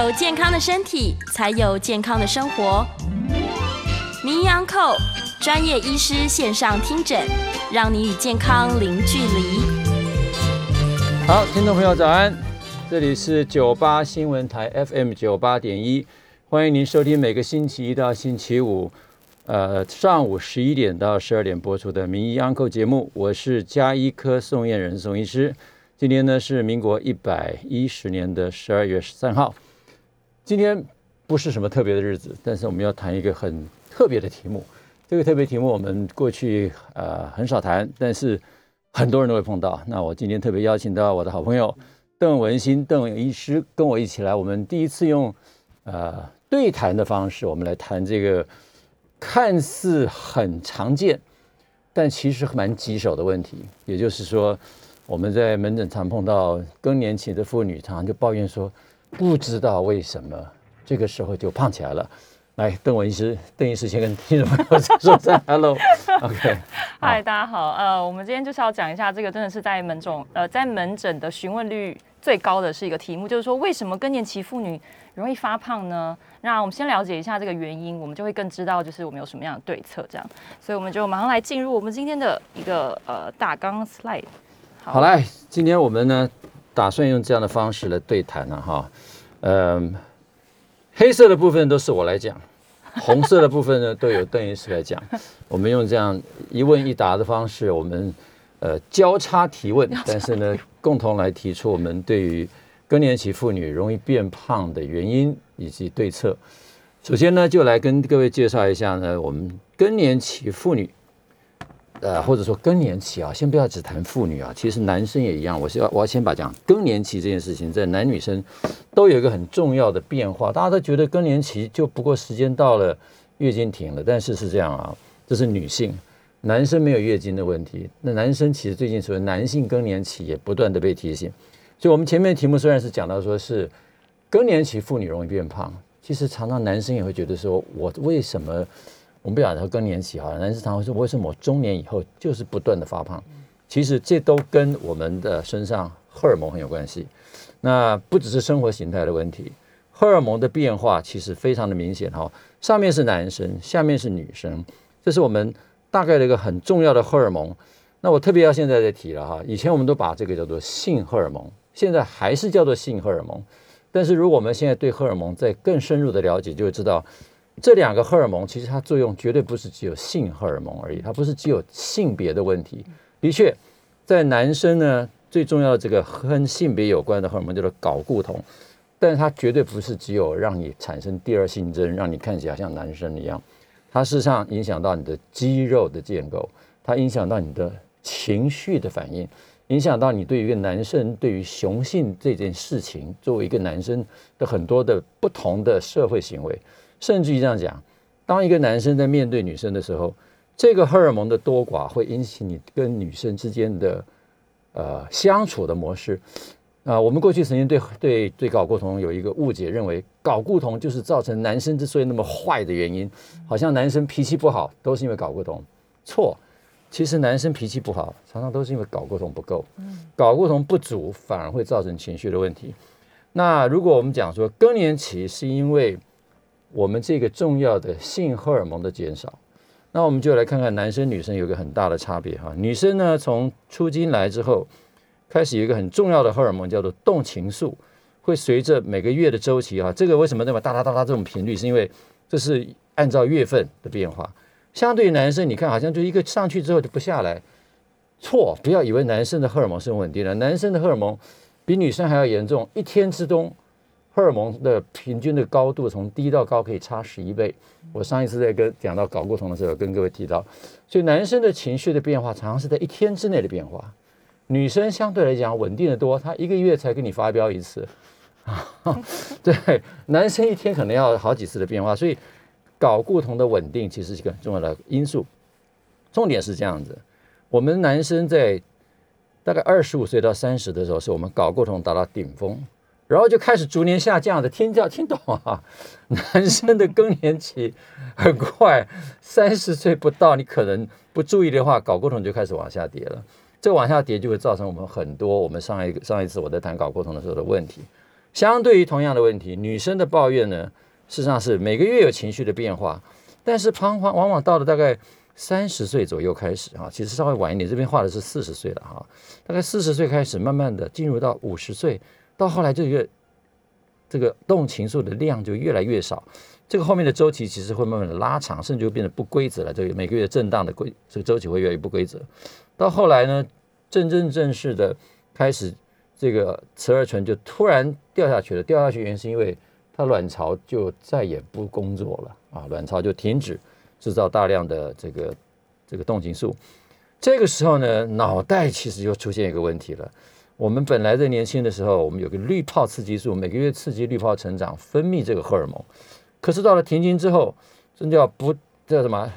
有健康的身体，才有健康的生活。名医安扣专业医师线上听诊，让你与健康零距离。好，听众朋友早安，这里是九八新闻台 FM 九八点一，欢迎您收听每个星期一到星期五，呃上午十一点到十二点播出的名医安扣节目，我是加医科宋燕人宋医师。今天呢是民国一百一十年的十二月十三号。今天不是什么特别的日子，但是我们要谈一个很特别的题目。这个特别题目我们过去呃很少谈，但是很多人都会碰到。那我今天特别邀请到我的好朋友邓文新邓医师跟我一起来，我们第一次用呃对谈的方式，我们来谈这个看似很常见，但其实蛮棘手的问题，也就是说。我们在门诊常碰到更年期的妇女，常常就抱怨说，不知道为什么这个时候就胖起来了。来，邓文医师，邓医师先跟听众朋友说声 hello，OK。嗨，大家好，呃，我们今天就是要讲一下这个，真的是在门诊，呃，在门诊的询问率最高的是一个题目，就是说为什么更年期妇女容易发胖呢？那我们先了解一下这个原因，我们就会更知道就是我们有什么样的对策，这样。所以我们就马上来进入我们今天的一个呃大纲 slide。好来，今天我们呢打算用这样的方式来对谈了哈，嗯，黑色的部分都是我来讲，红色的部分呢都有邓医师来讲。我们用这样一问一答的方式，我们呃交叉提问，但是呢共同来提出我们对于更年期妇女容易变胖的原因以及对策。首先呢，就来跟各位介绍一下呢，我们更年期妇女。呃，或者说更年期啊，先不要只谈妇女啊，其实男生也一样。我是要我要先把讲更年期这件事情，在男女生都有一个很重要的变化。大家都觉得更年期就不过时间到了，月经停了，但是是这样啊，这是女性，男生没有月经的问题。那男生其实最近所谓男性更年期也不断的被提醒。所以，我们前面题目虽然是讲到说是更年期妇女容易变胖，其实常常男生也会觉得说，我为什么？我们不讲说更年期哈，男生常会说为什么我中年以后就是不断的发胖？其实这都跟我们的身上荷尔蒙很有关系。那不只是生活形态的问题，荷尔蒙的变化其实非常的明显哈。上面是男生，下面是女生，这是我们大概的一个很重要的荷尔蒙。那我特别要现在再提了哈，以前我们都把这个叫做性荷尔蒙，现在还是叫做性荷尔蒙。但是如果我们现在对荷尔蒙再更深入的了解，就会知道。这两个荷尔蒙其实它作用绝对不是只有性荷尔蒙而已，它不是只有性别的问题。的确，在男生呢，最重要的这个跟性别有关的荷尔蒙叫做睾固酮，但是它绝对不是只有让你产生第二性征，让你看起来像男生一样。它事实上影响到你的肌肉的建构，它影响到你的情绪的反应，影响到你对于一个男生对于雄性这件事情，作为一个男生的很多的不同的社会行为。甚至于这样讲，当一个男生在面对女生的时候，这个荷尔蒙的多寡会引起你跟女生之间的呃相处的模式。啊，我们过去曾经对对对睾固酮有一个误解，认为睾固酮就是造成男生之所以那么坏的原因，好像男生脾气不好都是因为睾固酮。错，其实男生脾气不好常常都是因为睾固酮不够，睾固酮不足反而会造成情绪的问题。那如果我们讲说更年期是因为我们这个重要的性荷尔蒙的减少，那我们就来看看男生女生有个很大的差别哈。女生呢，从出经来之后，开始有一个很重要的荷尔蒙叫做动情素，会随着每个月的周期哈，这个为什么那么哒哒哒哒这种频率？是因为这是按照月份的变化。相对于男生，你看好像就一个上去之后就不下来，错，不要以为男生的荷尔蒙是稳定的，男生的荷尔蒙比女生还要严重，一天之中。荷尔蒙的平均的高度从低到高可以差十一倍。我上一次在跟讲到睾固酮的时候，跟各位提到，所以男生的情绪的变化常常是在一天之内的变化，女生相对来讲稳定的多，她一个月才跟你发飙一次。对，男生一天可能要好几次的变化，所以睾固酮的稳定其实是一个很重要的因素。重点是这样子，我们男生在大概二十五岁到三十的时候，是我们睾固酮达到顶峰。然后就开始逐年下降的，听叫听懂啊？男生的更年期很快，三十岁不到，你可能不注意的话，睾固酮就开始往下跌了。这往下跌就会造成我们很多我们上一上一次我在谈睾固酮的时候的问题。相对于同样的问题，女生的抱怨呢，事实上是每个月有情绪的变化，但是彷徨往往到了大概三十岁左右开始啊，其实稍微晚一点，这边画的是四十岁了哈，大概四十岁开始，慢慢的进入到五十岁，到后来就越这个动情愫的量就越来越少，这个后面的周期其实会慢慢的拉长，甚至会变得不规则了。这个每个月震荡的规这个周期会越来越不规则，到后来呢，真真正式的开始。这个雌二醇就突然掉下去了，掉下去原因是因为它卵巢就再也不工作了啊，卵巢就停止制造大量的这个这个动情素。这个时候呢，脑袋其实就出现一个问题了。我们本来在年轻的时候，我们有个滤泡刺激素，每个月刺激滤泡成长，分泌这个荷尔蒙。可是到了停经之后，真叫不叫什么？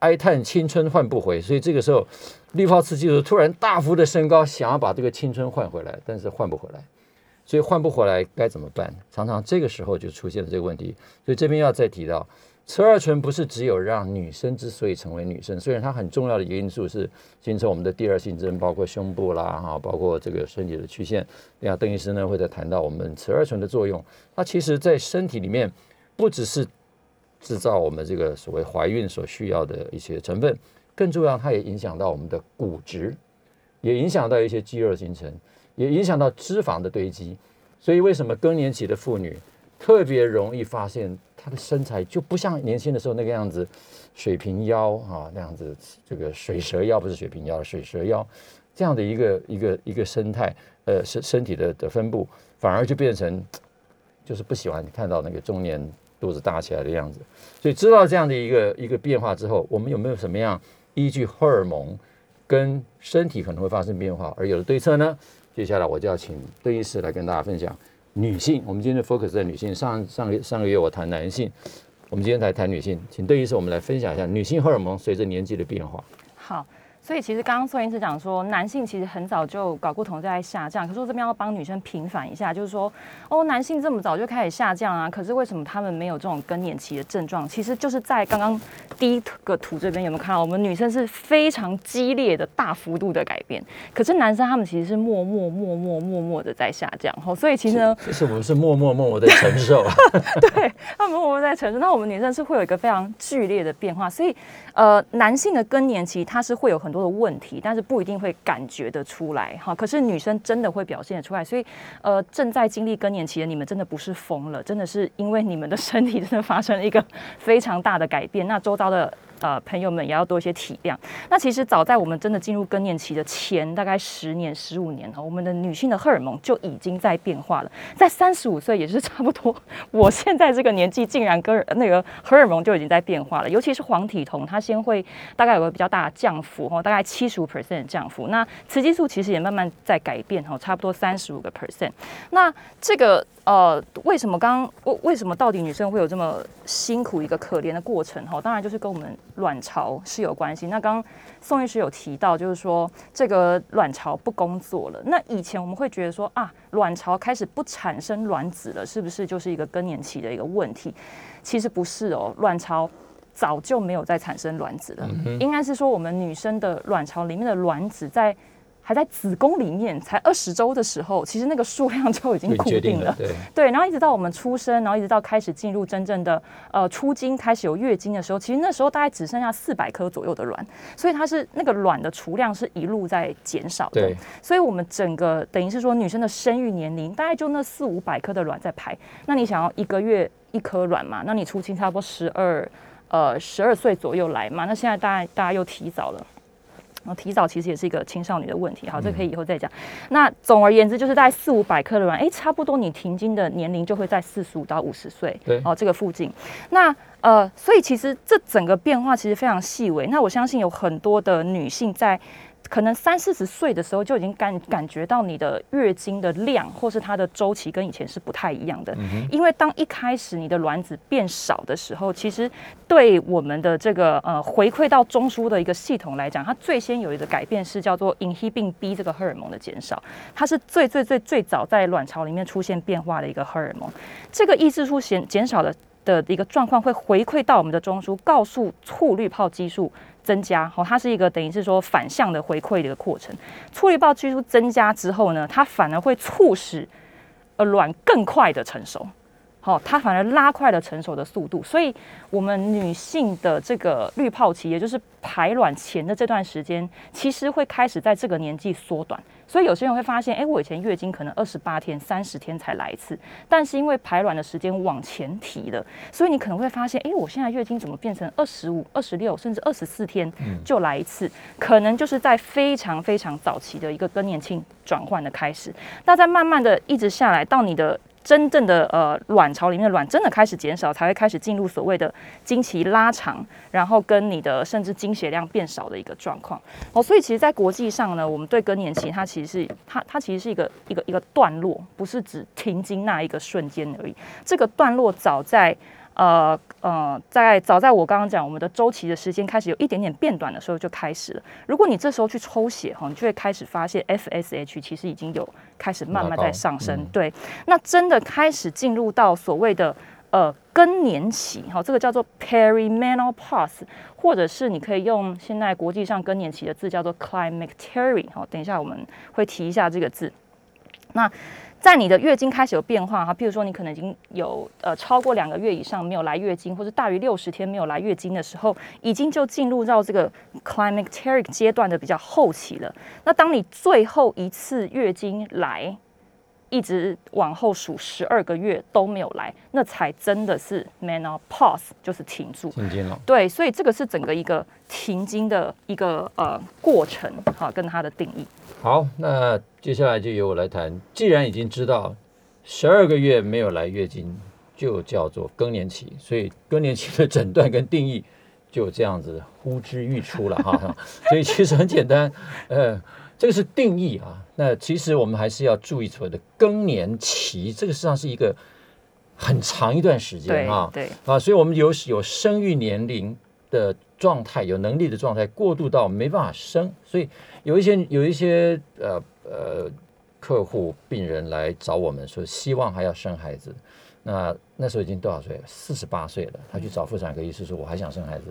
哀叹青春换不回，所以这个时候，滤泡刺激素突然大幅的升高，想要把这个青春换回来，但是换不回来，所以换不回来该怎么办？常常这个时候就出现了这个问题。所以这边要再提到，雌二醇不是只有让女生之所以成为女生，虽然它很重要的一个因素是形成我们的第二性征，包括胸部啦，哈，包括这个身体的曲线。那邓医师呢会再谈到我们雌二醇的作用，它其实在身体里面不只是。制造我们这个所谓怀孕所需要的一些成分，更重要，它也影响到我们的骨质，也影响到一些肌肉形成，也影响到脂肪的堆积。所以，为什么更年期的妇女特别容易发现他的身材就不像年轻的时候那个样子，水平腰啊那样子，这个水蛇腰不是水平腰，水蛇腰这样的一个一个一个生态，呃，身身体的的分布，反而就变成就是不喜欢看到那个中年。肚子大起来的样子，所以知道这样的一个一个变化之后，我们有没有什么样依据荷尔蒙跟身体可能会发生变化而有的对策呢？接下来我就要请邓医师来跟大家分享女性。我们今天 focus 在女性，上上个上个月我谈男性，我们今天来谈女性，请邓医师我们来分享一下女性荷尔蒙随着年纪的变化。好。所以其实刚刚宋医师讲说，男性其实很早就睾固酮在下降，可是我这边要帮女生平反一下，就是说，哦，男性这么早就开始下降啊，可是为什么他们没有这种更年期的症状？其实就是在刚刚第一个图这边有没有看到，我们女生是非常激烈的大幅度的改变，可是男生他们其实是默默默默默默的在下降，哦，所以其实呢，就是我们是默默默默的承受，对，他们默默在承受，那我们女生是会有一个非常剧烈的变化，所以呃，男性的更年期它是会有很很多的问题，但是不一定会感觉得出来哈。可是女生真的会表现得出来，所以呃，正在经历更年期的你们真的不是疯了，真的是因为你们的身体真的发生了一个非常大的改变。那周遭的。呃，朋友们也要多一些体谅。那其实早在我们真的进入更年期的前大概十年、十五年哈，我们的女性的荷尔蒙就已经在变化了。在三十五岁，也是差不多，我现在这个年纪，竟然跟那个荷尔蒙就已经在变化了。尤其是黄体酮，它先会大概有个比较大的降幅哈，大概七十五 percent 的降幅。那雌激素其实也慢慢在改变哈，差不多三十五个 percent。那这个。呃，为什么刚为为什么到底女生会有这么辛苦一个可怜的过程？哈，当然就是跟我们卵巢是有关系。那刚宋医师有提到，就是说这个卵巢不工作了。那以前我们会觉得说啊，卵巢开始不产生卵子了，是不是就是一个更年期的一个问题？其实不是哦，卵巢早就没有再产生卵子了。应该是说我们女生的卵巢里面的卵子在。还在子宫里面才二十周的时候，其实那个数量 就已经固定了。对对，然后一直到我们出生，然后一直到开始进入真正的呃出经，开始有月经的时候，其实那时候大概只剩下四百颗左右的卵，所以它是那个卵的储量是一路在减少的。所以我们整个等于是说女生的生育年龄大概就那四五百颗的卵在排。那你想要一个月一颗卵嘛？那你出经差不多十二呃十二岁左右来嘛？那现在大概大家又提早了。然后提早其实也是一个青少年的问题，好，这可以以后再讲。那总而言之，就是在四五百克的卵，哎，差不多你停经的年龄就会在四十五到五十岁，对，哦，这个附近。那呃，所以其实这整个变化其实非常细微。那我相信有很多的女性在。可能三四十岁的时候就已经感感觉到你的月经的量，或是它的周期跟以前是不太一样的。因为当一开始你的卵子变少的时候，其实对我们的这个呃回馈到中枢的一个系统来讲，它最先有一个改变是叫做 inhibin B 这个荷尔蒙的减少，它是最最最最早在卵巢里面出现变化的一个荷尔蒙。这个抑制出减减少的的一个状况会回馈到我们的中枢，告诉促滤泡激素。增加哦，它是一个等于是说反向的回馈的一个过程。处理报激素增加之后呢，它反而会促使呃卵更快的成熟。好，它反而拉快了成熟的速度，所以我们女性的这个滤泡期，也就是排卵前的这段时间，其实会开始在这个年纪缩短。所以有些人会发现，哎，我以前月经可能二十八天、三十天才来一次，但是因为排卵的时间往前提了，所以你可能会发现，哎，我现在月经怎么变成二十五、二十六，甚至二十四天就来一次？可能就是在非常非常早期的一个更年期转换的开始。那在慢慢的一直下来到你的。真正的呃卵巢里面的卵真的开始减少，才会开始进入所谓的经期拉长，然后跟你的甚至经血量变少的一个状况。哦，所以其实，在国际上呢，我们对更年期它其实是它它其实是一个一个一个段落，不是只停经那一个瞬间而已。这个段落早在。呃呃，在早在我刚刚讲我们的周期的时间开始有一点点变短的时候就开始了。如果你这时候去抽血哈，你就会开始发现 FSH 其实已经有开始慢慢在上升。对，那真的开始进入到所谓的呃更年期哈，这个叫做 perimenopause，或者是你可以用现在国际上更年期的字叫做 climacteric 哈。等一下我们会提一下这个字。那在你的月经开始有变化哈，譬如说你可能已经有呃超过两个月以上没有来月经，或者大于六十天没有来月经的时候，已经就进入到这个 climacteric 阶段的比较后期了。那当你最后一次月经来，一直往后数十二个月都没有来，那才真的是 menopause，就是停住停经了。对，所以这个是整个一个停经的一个呃过程哈，跟它的定义。好，那接下来就由我来谈。既然已经知道十二个月没有来月经就叫做更年期，所以更年期的诊断跟定义就这样子呼之欲出了哈。所以其实很简单，呃，这个是定义啊。那其实我们还是要注意所谓的更年期，这个实际上是一个很长一段时间啊。对啊，所以我们有有生育年龄的状态，有能力的状态过渡到没办法生，所以。有一些有一些呃呃客户病人来找我们说希望还要生孩子，那那时候已经多少岁？四十八岁了。他去找妇产科医师说我还想生孩子，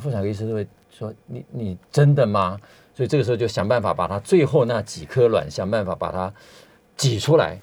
妇产科医生都会说你你真的吗？所以这个时候就想办法把它最后那几颗卵想办法把它挤出来，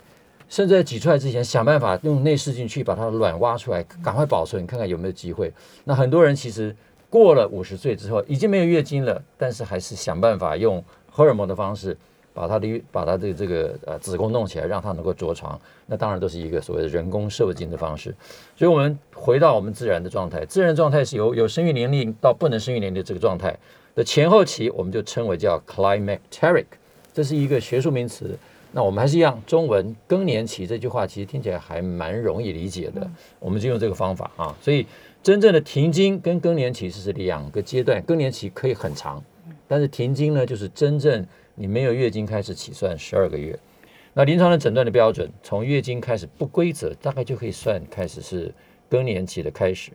甚至在挤出来之前想办法用内视镜去把它的卵挖出来，赶快保存看看有没有机会。那很多人其实。过了五十岁之后，已经没有月经了，但是还是想办法用荷尔蒙的方式把他的把他的这个呃子宫弄起来，让他能够着床。那当然都是一个所谓的人工受精的方式。所以，我们回到我们自然的状态，自然状态是由有生育年龄到不能生育年龄这个状态的前后期，我们就称为叫 climacteric，这是一个学术名词。那我们还是一样，中文更年期这句话其实听起来还蛮容易理解的，我们就用这个方法啊，所以。真正的停经跟更年期是两个阶段，更年期可以很长，但是停经呢，就是真正你没有月经开始起算十二个月。那临床的诊断的标准，从月经开始不规则，大概就可以算开始是更年期的开始。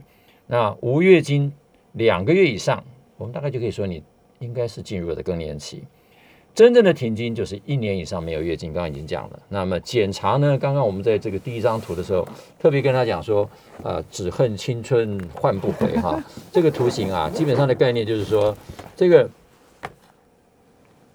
那无月经两个月以上，我们大概就可以说你应该是进入了更年期。真正的停经就是一年以上没有月经，刚刚已经讲了。那么检查呢？刚刚我们在这个第一张图的时候，特别跟他讲说，啊，只恨青春换不回哈。这个图形啊，基本上的概念就是说，这个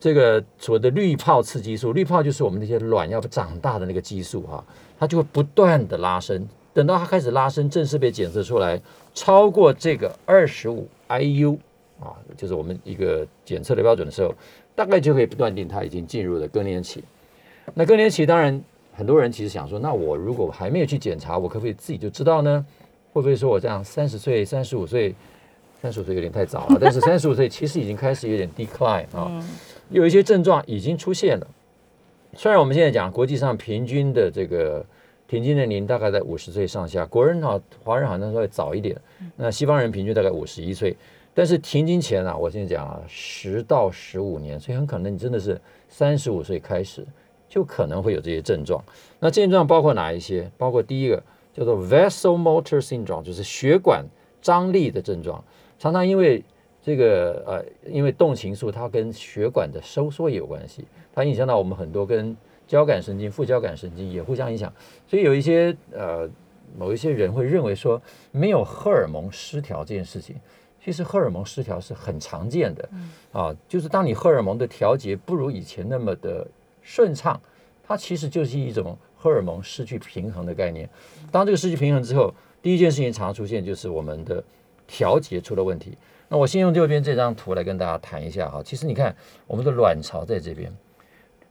这个所谓的滤泡刺激素，滤泡就是我们那些卵要长大的那个激素哈，它就会不断的拉伸，等到它开始拉伸，正式被检测出来超过这个二十五 IU 啊，就是我们一个检测的标准的时候。大概就可以断定它已经进入了更年期。那更年期当然很多人其实想说，那我如果还没有去检查，我可不可以自己就知道呢？会不会说我这样三十岁、三十五岁、三十五岁有点太早了？但是三十五岁其实已经开始有点 decline 啊，有一些症状已经出现了。虽然我们现在讲国际上平均的这个平均年龄大概在五十岁上下，国人好华人好像稍微早一点，那西方人平均大概五十一岁。但是停经前啊，我现在讲啊，十到十五年，所以很可能你真的是三十五岁开始就可能会有这些症状。那症状包括哪一些？包括第一个叫做 vasomotor syndrome，就是血管张力的症状。常常因为这个呃，因为动情素它跟血管的收缩也有关系，它影响到我们很多跟交感神经、副交感神经也互相影响。所以有一些呃，某一些人会认为说没有荷尔蒙失调这件事情。其实荷尔蒙失调是很常见的，啊，就是当你荷尔蒙的调节不如以前那么的顺畅，它它其实就是一种荷尔蒙失去平衡的概念。当这个失去平衡之后，第一件事情常出现就是我们的调节出了问题。那我先用右边这张图来跟大家谈一下哈。其实你看，我们的卵巢在这边，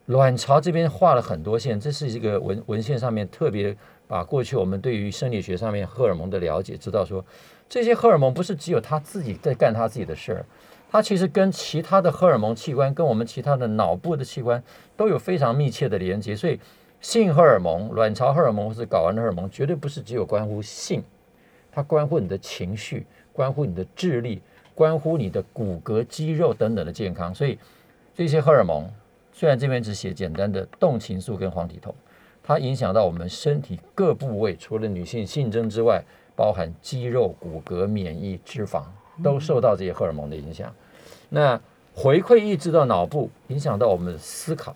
卵巢这边画了很多线，这是一个文文献上面特别把过去我们对于生理学上面荷尔蒙的了解，知道说这些荷尔蒙不是只有它自己在干它自己的事儿。它其实跟其他的荷尔蒙器官，跟我们其他的脑部的器官都有非常密切的连接，所以性荷尔蒙、卵巢荷尔蒙或是睾丸荷尔蒙，绝对不是只有关乎性，它关乎你的情绪，关乎你的智力，关乎你的骨骼、肌肉等等的健康。所以这些荷尔蒙，虽然这边只写简单的动情素跟黄体酮，它影响到我们身体各部位，除了女性性征之外，包含肌肉、骨骼、免疫、脂肪。都受到这些荷尔蒙的影响，那回馈抑制到脑部，影响到我们的思考，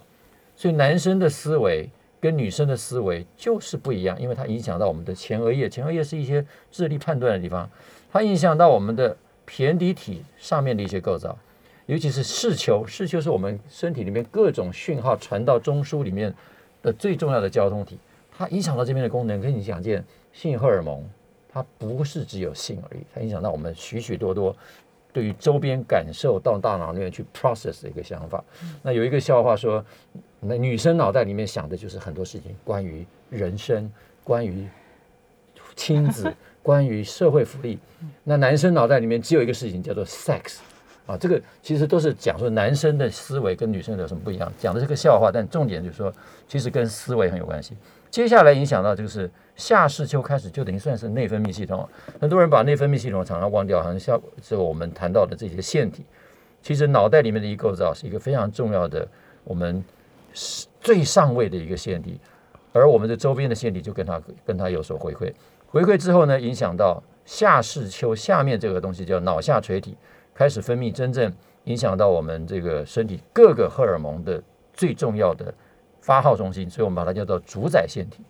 所以男生的思维跟女生的思维就是不一样，因为它影响到我们的前额叶，前额叶是一些智力判断的地方，它影响到我们的胼胝体上面的一些构造，尤其是视丘，视丘是我们身体里面各种讯号传到中枢里面的最重要的交通体，它影响到这边的功能，跟你讲见性荷尔蒙。它不是只有性而已，它影响到我们许许多多对于周边感受到大脑里面去 process 的一个想法。那有一个笑话说，那女生脑袋里面想的就是很多事情，关于人生、关于亲子、关于社会福利。那男生脑袋里面只有一个事情叫做 sex 啊，这个其实都是讲说男生的思维跟女生有什么不一样，讲的是个笑话，但重点就是说，其实跟思维很有关系。接下来影响到就是。下视丘开始就等于算是内分泌系统，很多人把内分泌系统常常忘掉，好像像这个我们谈到的这些腺体，其实脑袋里面的一构造是一个非常重要的，我们最上位的一个腺体，而我们的周边的腺体就跟它跟它有所回馈，回馈之后呢，影响到下视丘下面这个东西叫脑下垂体开始分泌，真正影响到我们这个身体各个荷尔蒙的最重要的发号中心，所以我们把它叫做主宰腺体。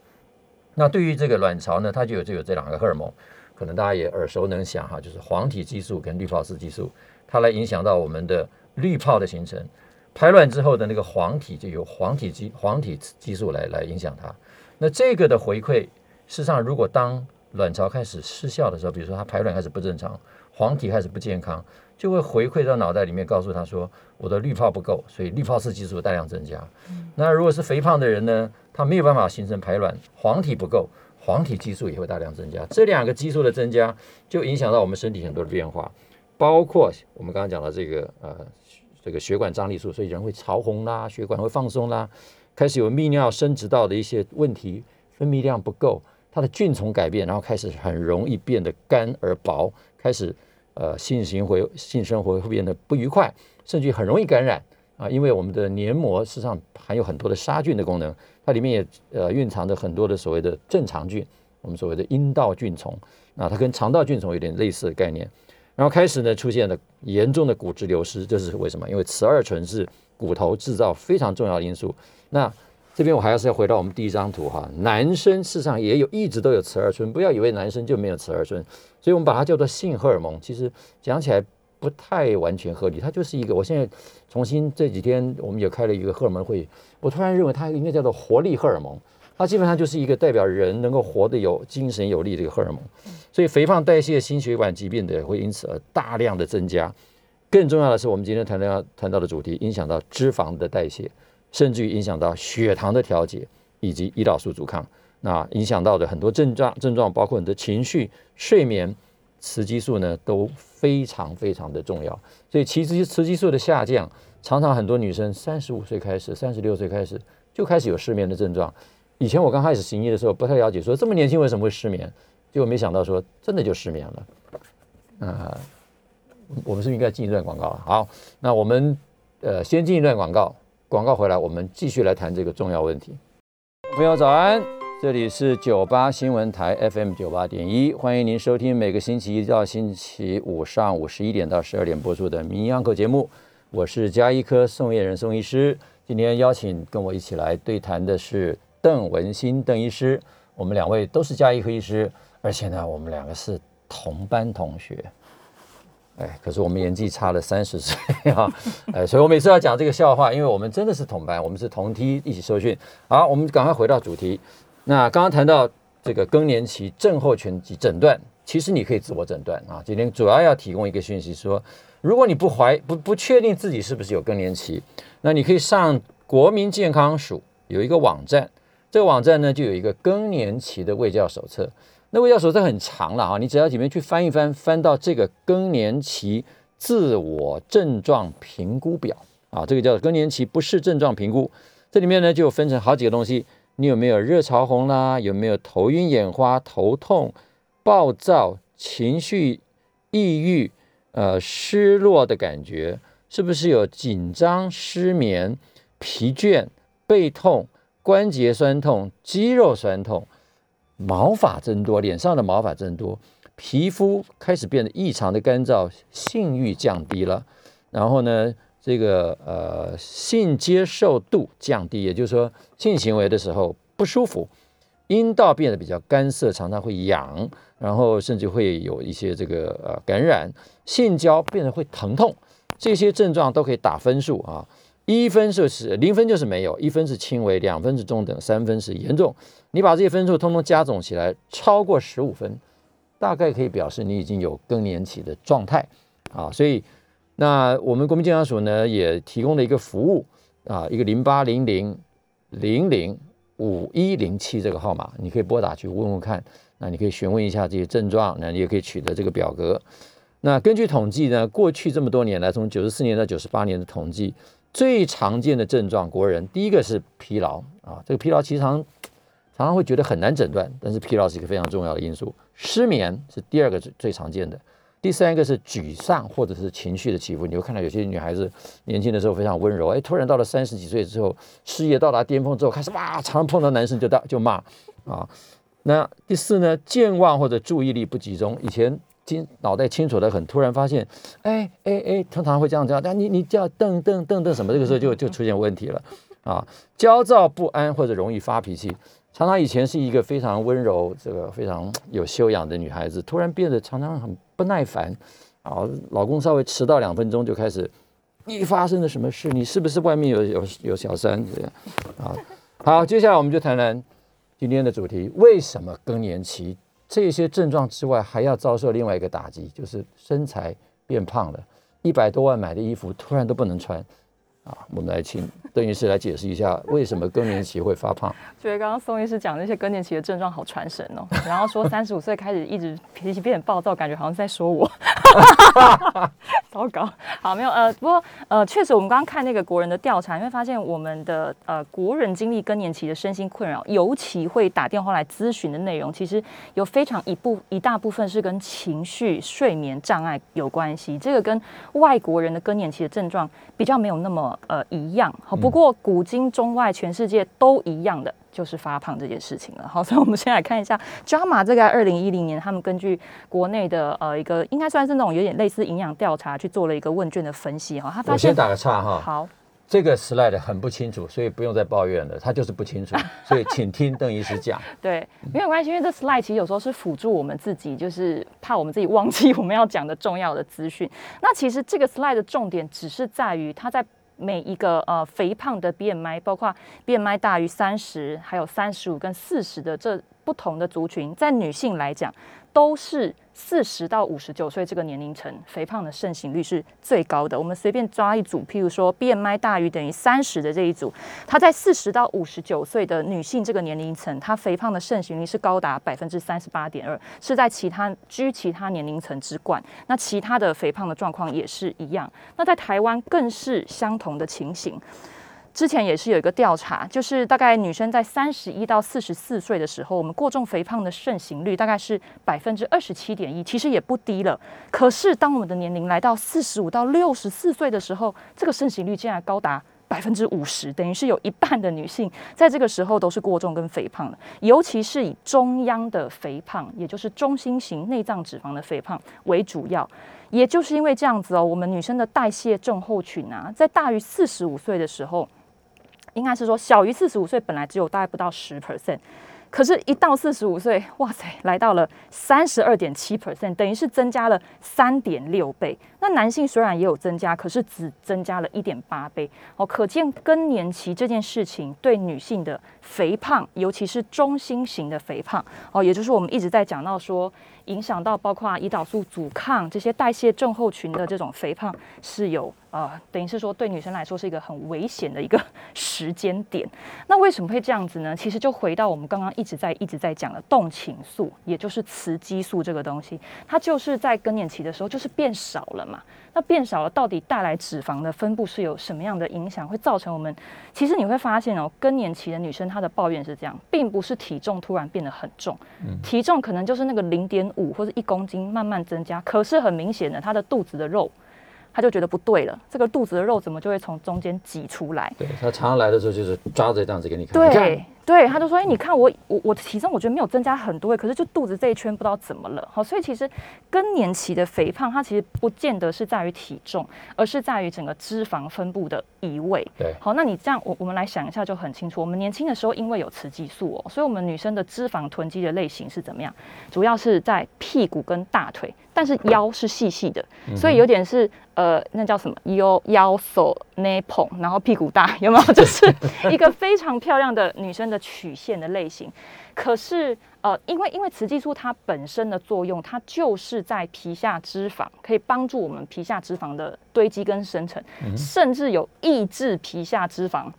那对于这个卵巢呢，它就有就有这两个荷尔蒙，可能大家也耳熟能详哈，就是黄体激素跟滤泡质激素，它来影响到我们的滤泡的形成。排卵之后的那个黄体就由黄体激黄体激素来来影响它。那这个的回馈，事实上如果当卵巢开始失效的时候，比如说它排卵开始不正常，黄体开始不健康，就会回馈到脑袋里面，告诉他说我的滤泡不够，所以滤泡质激素大量增加。那如果是肥胖的人呢？他没有办法形成排卵，黄体不够，黄体激素也会大量增加。这两个激素的增加，就影响到我们身体很多的变化，包括我们刚刚讲的这个呃这个血管张力素，所以人会潮红啦，血管会放松啦，开始有泌尿生殖道的一些问题，分泌量不够，它的菌丛改变，然后开始很容易变得干而薄，开始呃性行为性生活会变得不愉快，甚至很容易感染啊，因为我们的黏膜实际上含有很多的杀菌的功能。它里面也呃蕴藏着很多的所谓的正常菌，我们所谓的阴道菌丛，那它跟肠道菌丛有点类似的概念。然后开始呢出现了严重的骨质流失，这是为什么？因为雌二醇是骨头制造非常重要的因素。那这边我还是要回到我们第一张图哈，男生事实上也有一直都有雌二醇，不要以为男生就没有雌二醇，所以我们把它叫做性荷尔蒙。其实讲起来。不太完全合理，它就是一个。我现在重新这几天，我们也开了一个荷尔蒙会议，我突然认为它应该叫做活力荷尔蒙。它基本上就是一个代表人能够活得有精神有力的一个荷尔蒙。所以肥胖、代谢、心血管疾病的会因此而大量的增加。更重要的是，我们今天谈到谈到的主题，影响到脂肪的代谢，甚至于影响到血糖的调节以及胰岛素阻抗。那影响到的很多症状，症状包括你的情绪、睡眠。雌激素呢都非常非常的重要，所以其实雌激素的下降，常常很多女生三十五岁开始，三十六岁开始就开始有失眠的症状。以前我刚开始行医的时候不太了解，说这么年轻为什么会失眠，结果没想到说真的就失眠了。啊，我们是应该进一段广告了。好，那我们呃先进一段广告，广告回来我们继续来谈这个重要问题。朋友早安。这里是九八新闻台 FM 九八点一，欢迎您收听每个星期一到星期五上午十一点到十二点播出的《名医课》节目。我是加医科宋燕人宋医师，今天邀请跟我一起来对谈的是邓文新邓医师。我们两位都是加医科医师，而且呢，我们两个是同班同学。哎，可是我们年纪差了三十岁啊，哎，所以我每次要讲这个笑话，因为我们真的是同班，我们是同梯一起受训。好，我们赶快回到主题。那刚刚谈到这个更年期症候群及诊断，其实你可以自我诊断啊。今天主要要提供一个讯息，说如果你不怀不不确定自己是不是有更年期，那你可以上国民健康署有一个网站，这个网站呢就有一个更年期的卫教手册。那卫教手册很长了啊，你只要里面去翻一翻，翻到这个更年期自我症状评估表啊，这个叫更年期不适症状评估。这里面呢就分成好几个东西，你有没有热潮红啦？有没有头晕眼花、头痛、暴躁、情绪、抑郁、呃失落的感觉？是不是有紧张、失眠、疲倦、背痛、关节酸痛、肌肉酸痛？毛发增多，脸上的毛发增多，皮肤开始变得异常的干燥，性欲降低了，然后呢，这个呃性接受度降低，也就是说性行为的时候不舒服，阴道变得比较干涩，常常会痒，然后甚至会有一些这个呃感染，性交变得会疼痛，这些症状都可以打分数啊。一分就是零分就是没有，一分是轻微，两分是中等，三分是严重。你把这些分数通通加总起来，超过十五分，大概可以表示你已经有更年期的状态啊。所以，那我们国民健康署呢也提供了一个服务啊，一个零八零零零零五一零七这个号码，你可以拨打去问问看。那你可以询问一下这些症状，那你也可以取得这个表格。那根据统计呢，过去这么多年来，从九十四年到九十八年的统计。最常见的症状，国人第一个是疲劳啊，这个疲劳其实常常常会觉得很难诊断，但是疲劳是一个非常重要的因素。失眠是第二个最最常见的，第三个是沮丧或者是情绪的起伏。你会看到有些女孩子年轻的时候非常温柔，哎，突然到了三十几岁之后，事业到达巅峰之后，开始哇，常常碰到男生就大就骂啊。那第四呢，健忘或者注意力不集中，以前。清脑袋清楚的很，突然发现，哎哎哎，通常会这样这样，但你你叫噔噔噔噔什么，这个时候就就出现问题了啊，焦躁不安或者容易发脾气，常常以前是一个非常温柔、这个非常有修养的女孩子，突然变得常常很不耐烦啊，老公稍微迟到两分钟就开始，你发生了什么事？你是不是外面有有有小三这样啊？好，接下来我们就谈谈今天的主题，为什么更年期？这些症状之外，还要遭受另外一个打击，就是身材变胖了，一百多万买的衣服突然都不能穿。啊，我们来请邓医师来解释一下，为什么更年期会发胖？觉得刚刚宋医师讲那些更年期的症状好传神哦，然后说三十五岁开始一直脾气变暴躁，感觉好像在说我。糟糕，好没有呃，不过呃，确实我们刚刚看那个国人的调查，你会发现我们的呃国人经历更年期的身心困扰，尤其会打电话来咨询的内容，其实有非常一部一大部分是跟情绪、睡眠障碍有关系。这个跟外国人的更年期的症状比较没有那么。呃，一样好。不过古今中外，全世界都一样的，就是发胖这件事情了。好，所以我们先来看一下，JAMA 这个二零一零年，他们根据国内的呃一个应该算是那种有点类似营养调查，去做了一个问卷的分析哈。他发现，我先打个岔哈。好，这个 slide 很不清楚，所以不用再抱怨了，他就是不清楚，所以请听邓医师讲。对，没有关系，因为这 slide 其实有时候是辅助我们自己，就是怕我们自己忘记我们要讲的重要的资讯。那其实这个 slide 的重点只是在于它在。每一个呃肥胖的 BMI，包括 BMI 大于三十，还有三十五跟四十的这不同的族群，在女性来讲。都是四十到五十九岁这个年龄层，肥胖的盛行率是最高的。我们随便抓一组，譬如说 BMI 大于等于三十的这一组，它在四十到五十九岁的女性这个年龄层，它肥胖的盛行率是高达百分之三十八点二，是在其他居其他年龄层之冠。那其他的肥胖的状况也是一样。那在台湾更是相同的情形。之前也是有一个调查，就是大概女生在三十一到四十四岁的时候，我们过重肥胖的盛行率大概是百分之二十七点一，其实也不低了。可是当我们的年龄来到四十五到六十四岁的时候，这个盛行率竟然高达百分之五十，等于是有一半的女性在这个时候都是过重跟肥胖的，尤其是以中央的肥胖，也就是中心型内脏脂肪的肥胖为主要。也就是因为这样子哦，我们女生的代谢症候群啊，在大于四十五岁的时候。应该是说，小于四十五岁本来只有大概不到十 percent，可是，一到四十五岁，哇塞，来到了三十二点七 percent，等于是增加了三点六倍。那男性虽然也有增加，可是只增加了一点八倍。哦，可见更年期这件事情对女性的肥胖，尤其是中心型的肥胖，哦，也就是我们一直在讲到说。影响到包括胰岛素阻抗这些代谢症候群的这种肥胖是有呃，等于是说对女生来说是一个很危险的一个 时间点。那为什么会这样子呢？其实就回到我们刚刚一直在一直在讲的动情素，也就是雌激素这个东西，它就是在更年期的时候就是变少了嘛。那变少了，到底带来脂肪的分布是有什么样的影响？会造成我们其实你会发现哦，更年期的女生她的抱怨是这样，并不是体重突然变得很重，体重可能就是那个零点五或者一公斤慢慢增加，可是很明显的，她的肚子的肉。他就觉得不对了，这个肚子的肉怎么就会从中间挤出来？对他常常来的时候就是抓着这样子给你看。对对，他就说：“哎，你看我我我的体重，我觉得没有增加很多，可是就肚子这一圈不知道怎么了。”好，所以其实更年期的肥胖，它其实不见得是在于体重，而是在于整个脂肪分布的移位。对，好，那你这样我我们来想一下就很清楚。我们年轻的时候因为有雌激素哦，所以我们女生的脂肪囤积的类型是怎么样？主要是在屁股跟大腿。但是腰是细细的，所以有点是呃，那叫什么腰腰手 nipple，然后屁股大，有没有？就是一个非常漂亮的女生的曲线的类型。可是呃，因为因为雌激素它本身的作用，它就是在皮下脂肪，可以帮助我们皮下脂肪的堆积跟生成，甚至有抑制皮下脂肪。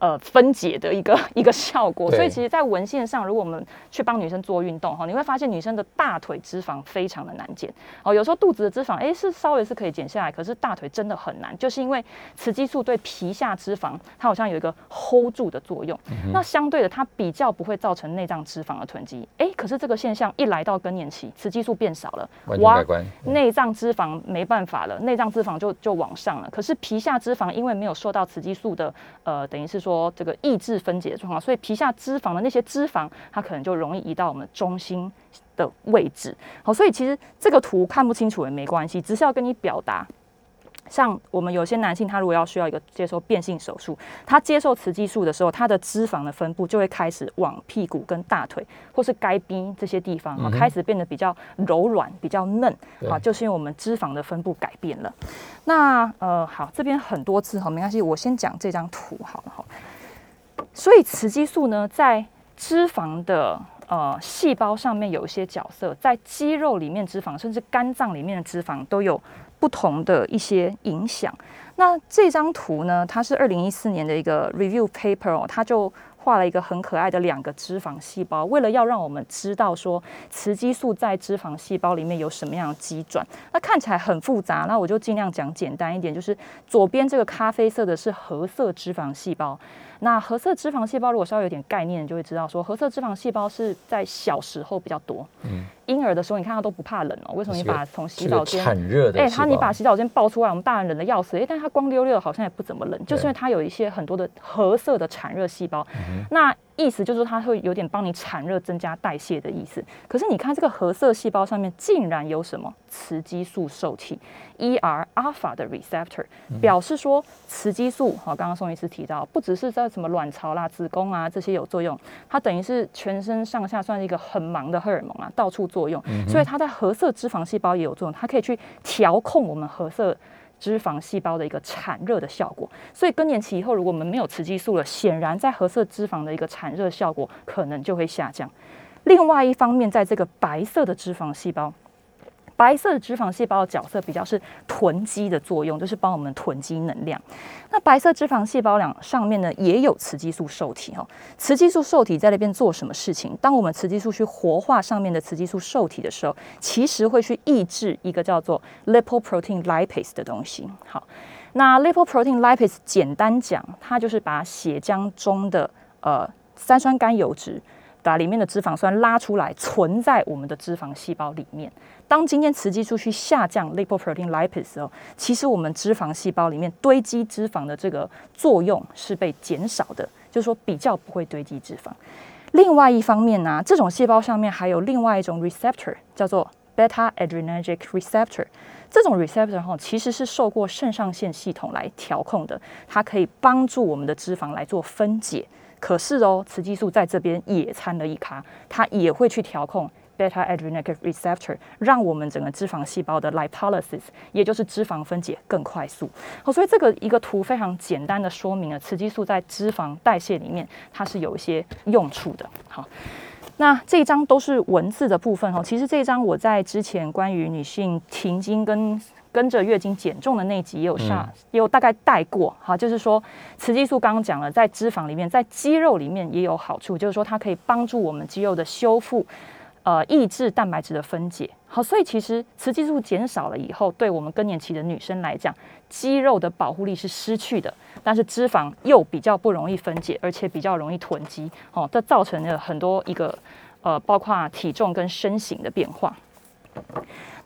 呃，分解的一个一个效果，所以其实，在文献上，如果我们去帮女生做运动哈，你会发现女生的大腿脂肪非常的难减哦。有时候肚子的脂肪，哎，是稍微是可以减下来，可是大腿真的很难，就是因为雌激素对皮下脂肪，它好像有一个 hold 住的作用。那相对的，它比较不会造成内脏脂肪的囤积。哎，可是这个现象一来到更年期，雌激素变少了，哇，内脏脂肪没办法了，内脏脂肪就就往上了。可是皮下脂肪因为没有受到雌激素的，呃，等于是说。说这个抑制分解的状况，所以皮下脂肪的那些脂肪，它可能就容易移到我们中心的位置。好，所以其实这个图看不清楚也没关系，只是要跟你表达。像我们有些男性，他如果要需要一个接受变性手术，他接受雌激素的时候，他的脂肪的分布就会开始往屁股跟大腿或是该逼这些地方啊，开始变得比较柔软、比较嫩啊，就是因为我们脂肪的分布改变了。那呃，好，这边很多字哈，没关系，我先讲这张图好了哈。所以雌激素呢，在脂肪的呃细胞上面有一些角色，在肌肉里面脂肪，甚至肝脏里面的脂肪都有。不同的一些影响。那这张图呢？它是二零一四年的一个 review paper 哦，它就画了一个很可爱的两个脂肪细胞，为了要让我们知道说雌激素在脂肪细胞里面有什么样的机转。那看起来很复杂，那我就尽量讲简单一点，就是左边这个咖啡色的是褐色脂肪细胞。那褐色脂肪细胞如果稍微有点概念，就会知道说褐色脂肪细胞是在小时候比较多。嗯。婴儿的时候，你看他都不怕冷哦。为什么你把从洗澡间产热的？哎，他你把洗澡间抱出来，我们大人冷的要死。哎，但是他光溜溜的，好像也不怎么冷，就是因为它有一些很多的褐色的产热细胞。那意思就是它会有点帮你产热、增加代谢的意思。可是你看这个褐色细胞上面竟然有什么雌激素受体 ER alpha 的 receptor，表示说雌激素，好，刚刚宋医师提到，不只是在什么卵巢啦、子宫啊这些有作用，它等于是全身上下算是一个很忙的荷尔蒙啊，到处作用。所以它在褐色脂肪细胞也有作用，它可以去调控我们褐色脂肪细胞的一个产热的效果。所以更年期以后，如果我们没有雌激素了，显然在褐色脂肪的一个产热效果可能就会下降。另外一方面，在这个白色的脂肪细胞。白色的脂肪细胞的角色比较是囤积的作用，就是帮我们囤积能量。那白色脂肪细胞两上面呢也有雌激素受体哈，雌激素受体在那边做什么事情？当我们雌激素去活化上面的雌激素受体的时候，其实会去抑制一个叫做 lipoprotein lipase 的东西。好，那 lipoprotein lipase 简单讲，它就是把血浆中的呃三酸甘油脂把里面的脂肪酸拉出来，存在我们的脂肪细胞里面。当今天雌激素去下降 lipoprotein lipase 时候，其实我们脂肪细胞里面堆积脂肪的这个作用是被减少的，就是说比较不会堆积脂肪。另外一方面呢，这种细胞上面还有另外一种 receptor 叫做 beta adrenergic receptor。这种 receptor 哈其实是受过肾上腺系统来调控的，它可以帮助我们的脂肪来做分解。可是哦，雌激素在这边也掺了一咖，它也会去调控 beta adrenergic receptor，让我们整个脂肪细胞的 lipolysis，也就是脂肪分解更快速。好，所以这个一个图非常简单的说明了雌激素在脂肪代谢里面它是有一些用处的。好，那这一张都是文字的部分哦。其实这一张我在之前关于女性停经跟跟着月经减重的那集也有上，也有大概带过哈，就是说雌激素刚刚讲了，在脂肪里面，在肌肉里面也有好处，就是说它可以帮助我们肌肉的修复，呃，抑制蛋白质的分解。好，所以其实雌激素减少了以后，对我们更年期的女生来讲，肌肉的保护力是失去的，但是脂肪又比较不容易分解，而且比较容易囤积。哦，这造成了很多一个呃，包括体重跟身形的变化。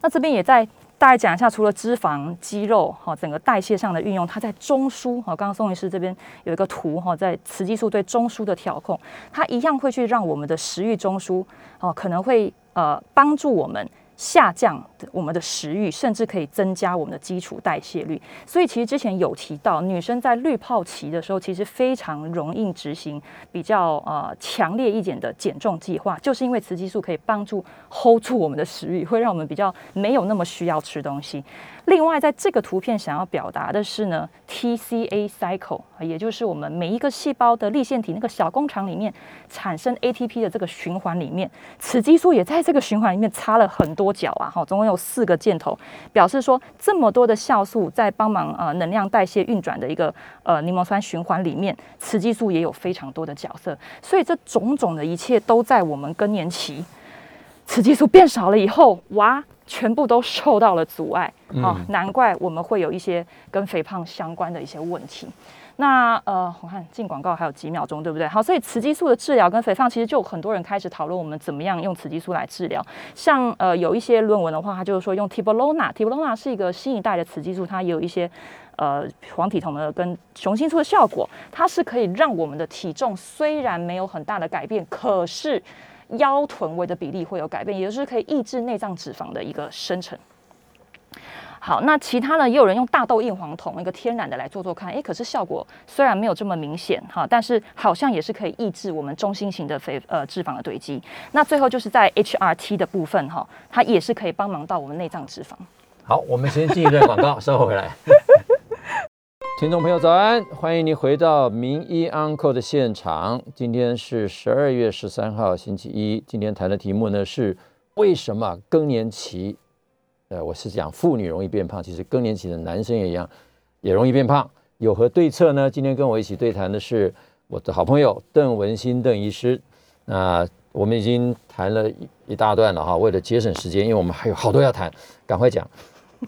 那这边也在。大概讲一下，除了脂肪、肌肉哈，整个代谢上的运用，它在中枢哈，刚刚宋医师这边有一个图哈，在雌激素对中枢的调控，它一样会去让我们的食欲中枢哦，可能会呃帮助我们。下降我们的食欲，甚至可以增加我们的基础代谢率。所以其实之前有提到，女生在滤泡期的时候，其实非常容易执行比较呃强烈一点的减重计划，就是因为雌激素可以帮助 hold 住我们的食欲，会让我们比较没有那么需要吃东西。另外，在这个图片想要表达的是呢，TCA cycle，也就是我们每一个细胞的立腺体那个小工厂里面产生 ATP 的这个循环里面，雌激素也在这个循环里面插了很多脚啊，哈，总共有四个箭头，表示说这么多的酵素在帮忙呃能量代谢运转的一个呃柠檬酸循环里面，雌激素也有非常多的角色，所以这种种的一切都在我们更年期，雌激素变少了以后，哇！全部都受到了阻碍，好，难怪我们会有一些跟肥胖相关的一些问题。那呃，我看进广告还有几秒钟，对不对？好，所以雌激素的治疗跟肥胖，其实就很多人开始讨论我们怎么样用雌激素来治疗。像呃，有一些论文的话，它就是说用 Tibolona，Tibolona 是一个新一代的雌激素，它也有一些呃黄体酮的跟雄性素的效果，它是可以让我们的体重虽然没有很大的改变，可是。腰臀围的比例会有改变，也就是可以抑制内脏脂肪的一个生成。好，那其他呢？也有人用大豆异黄酮一个天然的来做做看，哎，可是效果虽然没有这么明显哈，但是好像也是可以抑制我们中心型的肥呃脂肪的堆积。那最后就是在 HRT 的部分哈，它也是可以帮忙到我们内脏脂肪。好，我们先进一段广告，稍后回来。听众朋友，早安！欢迎您回到名医 Uncle 的现场。今天是十二月十三号，星期一。今天谈的题目呢是为什么更年期？呃，我是讲妇女容易变胖，其实更年期的男生也一样，也容易变胖。有何对策呢？今天跟我一起对谈的是我的好朋友邓文新邓医师。那我们已经谈了一一大段了哈，为了节省时间，因为我们还有好多要谈，赶快讲。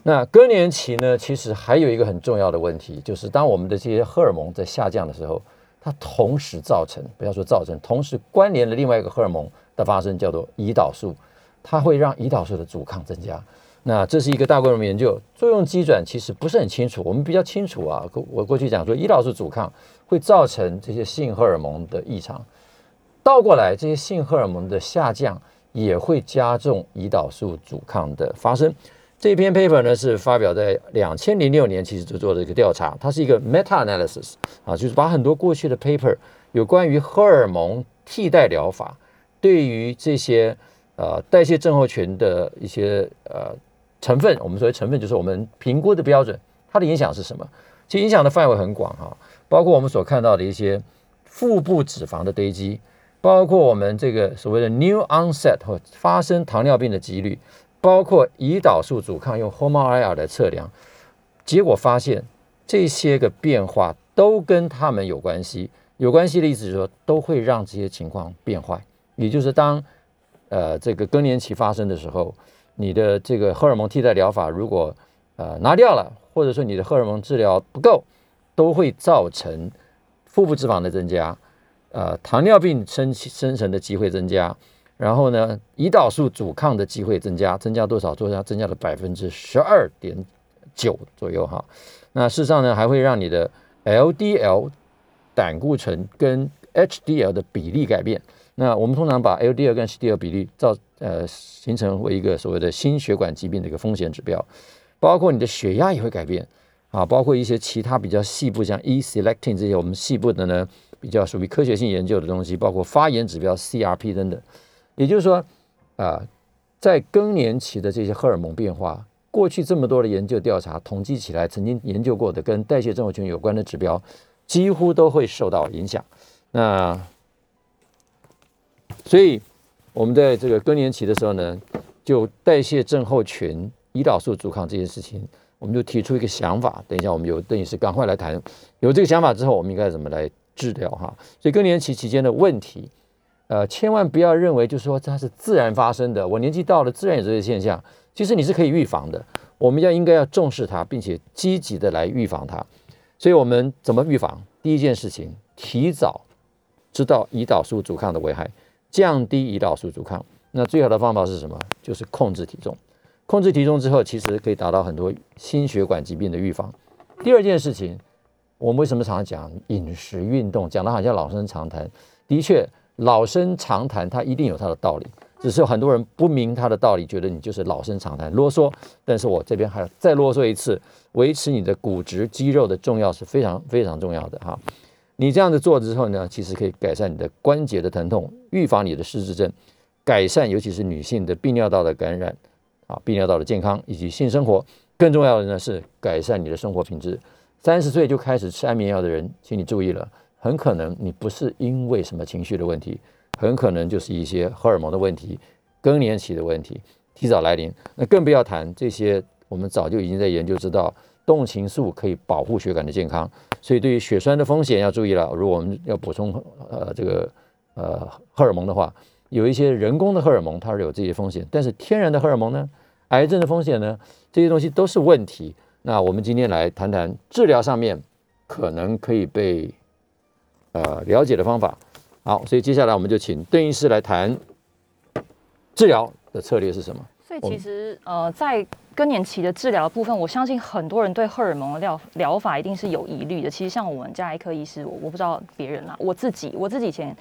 那更年期呢？其实还有一个很重要的问题，就是当我们的这些荷尔蒙在下降的时候，它同时造成，不要说造成，同时关联了另外一个荷尔蒙的发生，叫做胰岛素，它会让胰岛素的阻抗增加。那这是一个大规模研究，作用机转其实不是很清楚。我们比较清楚啊，我过去讲说，胰岛素阻抗会造成这些性荷尔蒙的异常，倒过来，这些性荷尔蒙的下降也会加重胰岛素阻抗的发生。这篇 paper 呢是发表在两千零六年，其实就做了一个调查，它是一个 meta analysis 啊，就是把很多过去的 paper 有关于荷尔蒙替代疗法对于这些呃代谢症候群的一些呃成分，我们所谓成分就是我们评估的标准，它的影响是什么？其实影响的范围很广哈，包括我们所看到的一些腹部脂肪的堆积，包括我们这个所谓的 new onset 或发生糖尿病的几率。包括胰岛素阻抗用 HOMA-IR 来测量，结果发现这些个变化都跟他们有关系。有关系的意思是说，都会让这些情况变坏。也就是当呃这个更年期发生的时候，你的这个荷尔蒙替代疗法如果呃拿掉了，或者说你的荷尔蒙治疗不够，都会造成腹部脂肪的增加，呃糖尿病生生成的机会增加。然后呢，胰岛素阻抗的机会增加，增加多少？增加增加了百分之十二点九左右哈。那事实上呢，还会让你的 LDL 胆固醇跟 HDL 的比例改变。那我们通常把 LDL 跟 HDL 比例造呃形成为一个所谓的心血管疾病的一个风险指标。包括你的血压也会改变啊，包括一些其他比较细部像 e-selectin 这些我们细部的呢比较属于科学性研究的东西，包括发炎指标 CRP 等等。也就是说啊，在更年期的这些荷尔蒙变化，过去这么多的研究调查统计起来，曾经研究过的跟代谢症候群有关的指标，几乎都会受到影响。那所以我们在这个更年期的时候呢，就代谢症候群、胰岛素阻抗这件事情，我们就提出一个想法。等一下，我们有邓医师赶快来谈。有这个想法之后，我们应该怎么来治疗哈？所以更年期期间的问题，呃，千万不要认为就是说它是自然发生的，我年纪到了自然有这些现象，其实你是可以预防的。我们要应该要重视它，并且积极的来预防它。所以我们怎么预防？第一件事情，提早知道胰岛素阻抗的危害。降低胰岛素阻抗，那最好的方法是什么？就是控制体重。控制体重之后，其实可以达到很多心血管疾病的预防。第二件事情，我们为什么常常讲饮食、运动，讲的好像老生常谈？的确，老生常谈，它一定有它的道理。只是很多人不明它的道理，觉得你就是老生常谈、啰嗦。但是我这边还要再啰嗦一次，维持你的骨质肌肉的重要是非常非常重要的哈。你这样子做之后呢，其实可以改善你的关节的疼痛，预防你的失智症，改善尤其是女性的泌尿道的感染啊，泌尿道的健康以及性生活。更重要的呢是改善你的生活品质。三十岁就开始吃安眠药的人，请你注意了，很可能你不是因为什么情绪的问题，很可能就是一些荷尔蒙的问题、更年期的问题提早来临。那更不要谈这些，我们早就已经在研究知道。动情素可以保护血管的健康，所以对于血栓的风险要注意了。如果我们要补充呃这个呃荷尔蒙的话，有一些人工的荷尔蒙它是有这些风险，但是天然的荷尔蒙呢，癌症的风险呢，这些东西都是问题。那我们今天来谈谈治疗上面可能可以被呃了解的方法。好，所以接下来我们就请邓医师来谈治疗的策略是什么。所以其实呃在更年期的治疗部分，我相信很多人对荷尔蒙的疗疗法一定是有疑虑的。其实像我们家医科医师，我我不知道别人啦，我自己我自己以前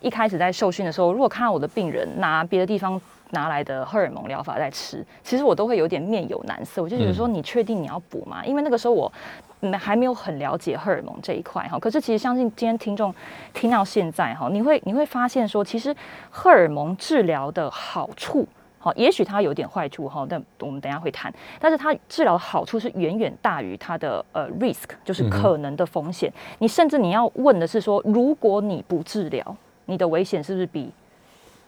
一开始在受训的时候，如果看到我的病人拿别的地方拿来的荷尔蒙疗法在吃，其实我都会有点面有难色。我就觉得说，你确定你要补吗？因为那个时候我还没有很了解荷尔蒙这一块哈。可是其实相信今天听众听到现在哈，你会你会发现说，其实荷尔蒙治疗的好处。好，也许它有点坏处哈，但我们等下会谈。但是它治疗的好处是远远大于它的呃 risk，就是可能的风险。你甚至你要问的是说，如果你不治疗，你的危险是不是比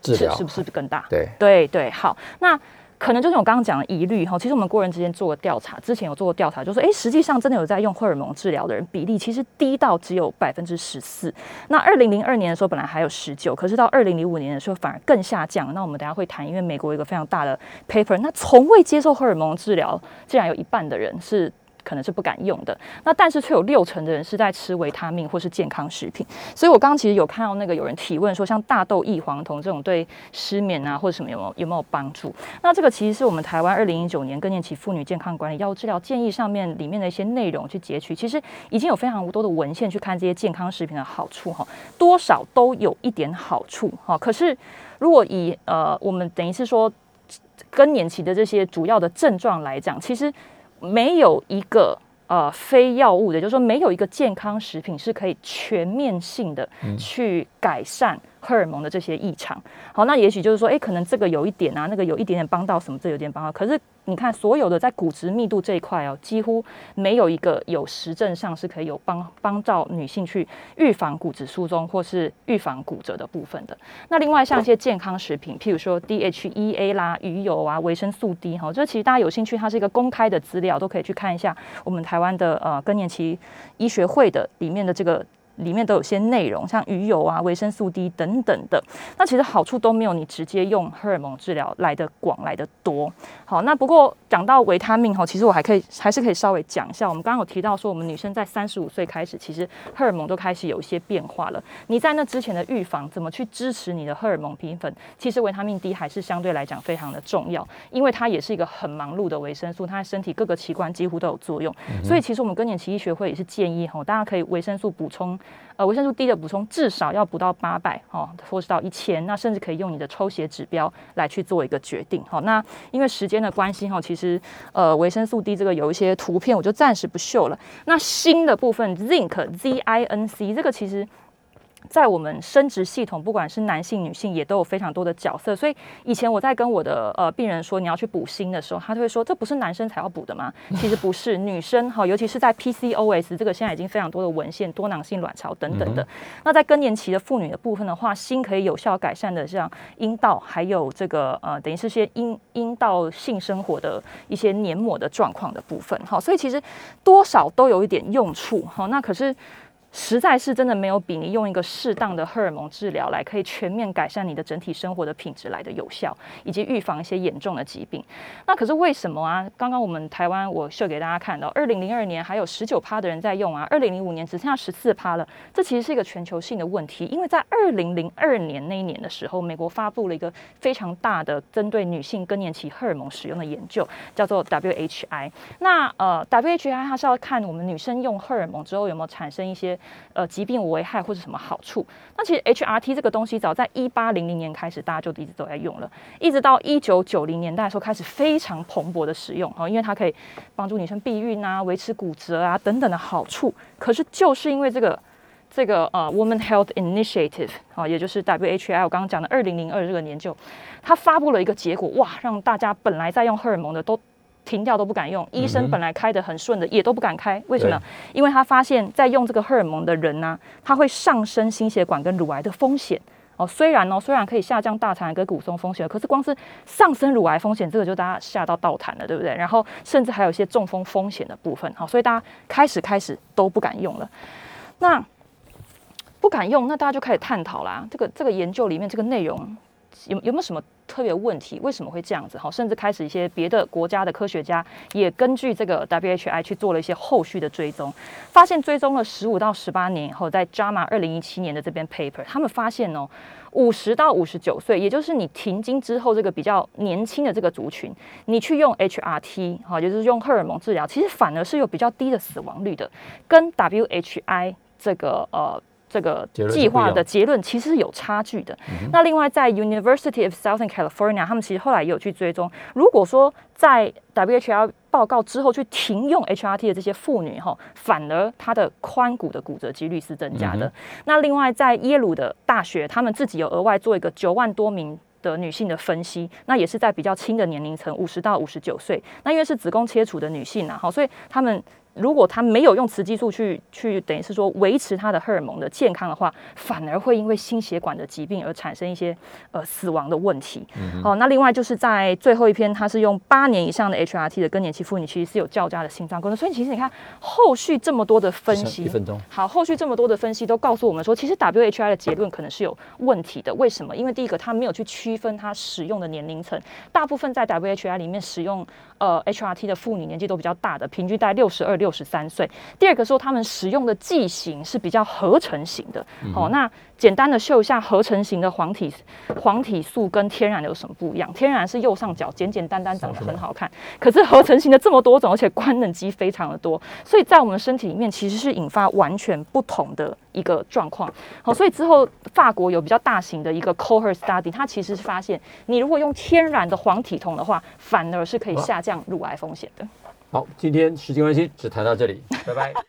治疗是不是更大？对对对，好，那。可能就是我刚刚讲的疑虑哈，其实我们国人之间做过调查，之前有做过调查，就说哎，实际上真的有在用荷尔蒙治疗的人比例，其实低到只有百分之十四。那二零零二年的时候本来还有十九，可是到二零零五年的时候反而更下降。那我们等下会谈，因为美国有一个非常大的 paper，那从未接受荷尔蒙治疗，竟然有一半的人是。可能是不敢用的，那但是却有六成的人是在吃维他命或是健康食品。所以我刚刚其实有看到那个有人提问说，像大豆异黄酮这种对失眠啊或者什么有没有有没有帮助？那这个其实是我们台湾二零一九年更年期妇女健康管理药物治疗建议上面里面的一些内容去截取，其实已经有非常多的文献去看这些健康食品的好处哈，多少都有一点好处哈。可是如果以呃我们等于是说更年期的这些主要的症状来讲，其实。没有一个呃非药物的，就是说没有一个健康食品是可以全面性的去改善荷尔蒙的这些异常。好，那也许就是说，哎，可能这个有一点啊，那个有一点点帮到什么，这有点帮到，可是。你看，所有的在骨质密度这一块哦，几乎没有一个有实证上是可以有帮帮到女性去预防骨质疏松或是预防骨折的部分的。那另外像一些健康食品，譬如说 DHEA 啦、鱼油啊、维生素 D 哈，这其实大家有兴趣，它是一个公开的资料，都可以去看一下我们台湾的呃更年期医学会的里面的这个。里面都有些内容，像鱼油啊、维生素 D 等等的，那其实好处都没有你直接用荷尔蒙治疗来的广来的多。好，那不过讲到维他命哈，其实我还可以还是可以稍微讲一下。我们刚刚有提到说，我们女生在三十五岁开始，其实荷尔蒙都开始有一些变化了。你在那之前的预防，怎么去支持你的荷尔蒙平衡？其实维他命 D 还是相对来讲非常的重要，因为它也是一个很忙碌的维生素，它在身体各个器官几乎都有作用。所以其实我们更年期医学会也是建议哈，大家可以维生素补充。呃维生素 D 的补充至少要补到八百哦，或是到一千，那甚至可以用你的抽血指标来去做一个决定。好，那因为时间的关系哈，其实呃维生素 D 这个有一些图片，我就暂时不秀了。那新的部分，Zinc Z I N C 这个其实。在我们生殖系统，不管是男性、女性，也都有非常多的角色。所以以前我在跟我的呃病人说你要去补锌的时候，他就会说这不是男生才要补的吗？其实不是，女生哈，尤其是在 PCOS 这个现在已经非常多的文献，多囊性卵巢等等的。那在更年期的妇女的部分的话，锌可以有效改善的像阴道，还有这个呃等于是些阴阴道性生活的一些黏膜的状况的部分。好，所以其实多少都有一点用处。好，那可是。实在是真的没有比你用一个适当的荷尔蒙治疗来可以全面改善你的整体生活的品质来的有效，以及预防一些严重的疾病。那可是为什么啊？刚刚我们台湾我秀给大家看到，二零零二年还有十九趴的人在用啊，二零零五年只剩下十四趴了。这其实是一个全球性的问题，因为在二零零二年那一年的时候，美国发布了一个非常大的针对女性更年期荷尔蒙使用的研究，叫做 WHI。那呃，WHI 它是要看我们女生用荷尔蒙之后有没有产生一些。呃，疾病危害或者什么好处？那其实 HRT 这个东西，早在一八零零年开始，大家就一直都在用了，一直到一九九零年代的时候开始非常蓬勃的使用哦，因为它可以帮助女生避孕啊、维持骨折啊等等的好处。可是就是因为这个这个呃 Woman Health Initiative 啊，也就是 WHI 我刚刚讲的二零零二这个研究，它发布了一个结果，哇，让大家本来在用荷尔蒙的都。停掉都不敢用，医生本来开的很顺的也都不敢开，为什么？因为他发现，在用这个荷尔蒙的人呢，他会上升心血管跟乳癌的风险哦。虽然哦，虽然可以下降大肠癌跟骨松风险，可是光是上升乳癌风险，这个就大家吓到倒谈了，对不对？然后甚至还有一些中风风险的部分，好，所以大家开始开始都不敢用了。那不敢用，那大家就开始探讨啦。这个这个研究里面这个内容有有没有什么？特别问题为什么会这样子？好，甚至开始一些别的国家的科学家也根据这个 WHI 去做了一些后续的追踪，发现追踪了十五到十八年以后，在 JAMA 二零一七年的这边 paper，他们发现哦，五十到五十九岁，也就是你停经之后这个比较年轻的这个族群，你去用 HRT 哈，就是用荷尔蒙治疗，其实反而是有比较低的死亡率的，跟 WHI 这个呃。这个计划的结论其实是有差距的。那另外，在 University of Southern California，他们其实后来也有去追踪，如果说在 WHO 报告之后去停用 HRT 的这些妇女哈，反而她的髋骨的骨折几率是增加的。那另外，在耶鲁的大学，他们自己有额外做一个九万多名的女性的分析，那也是在比较轻的年龄层，五十到五十九岁。那因为是子宫切除的女性啊，好，所以他们。如果他没有用雌激素去去等于是说维持他的荷尔蒙的健康的话，反而会因为心血管的疾病而产生一些呃死亡的问题。好，那另外就是在最后一篇，他是用八年以上的 HRT 的更年期妇女，其实是有较佳的心脏功能。所以其实你看后续这么多的分析，一分钟好，后续这么多的分析都告诉我们说，其实 WHI 的结论可能是有问题的。为什么？因为第一个，他没有去区分他使用的年龄层，大部分在 WHI 里面使用呃 HRT 的妇女年纪都比较大的，平均在六十二。六十三岁。第二个说，他们使用的剂型是比较合成型的。好，那简单的秀一下合成型的黄体黄体素跟天然的有什么不一样？天然是右上角简简单单长得很好看，可是合成型的这么多种，而且官能基非常的多，所以在我们身体里面其实是引发完全不同的一个状况。好，所以之后法国有比较大型的一个 cohort study，它其实是发现，你如果用天然的黄体酮的话，反而是可以下降乳癌风险的。好，今天时间关系，只谈到这里，拜拜。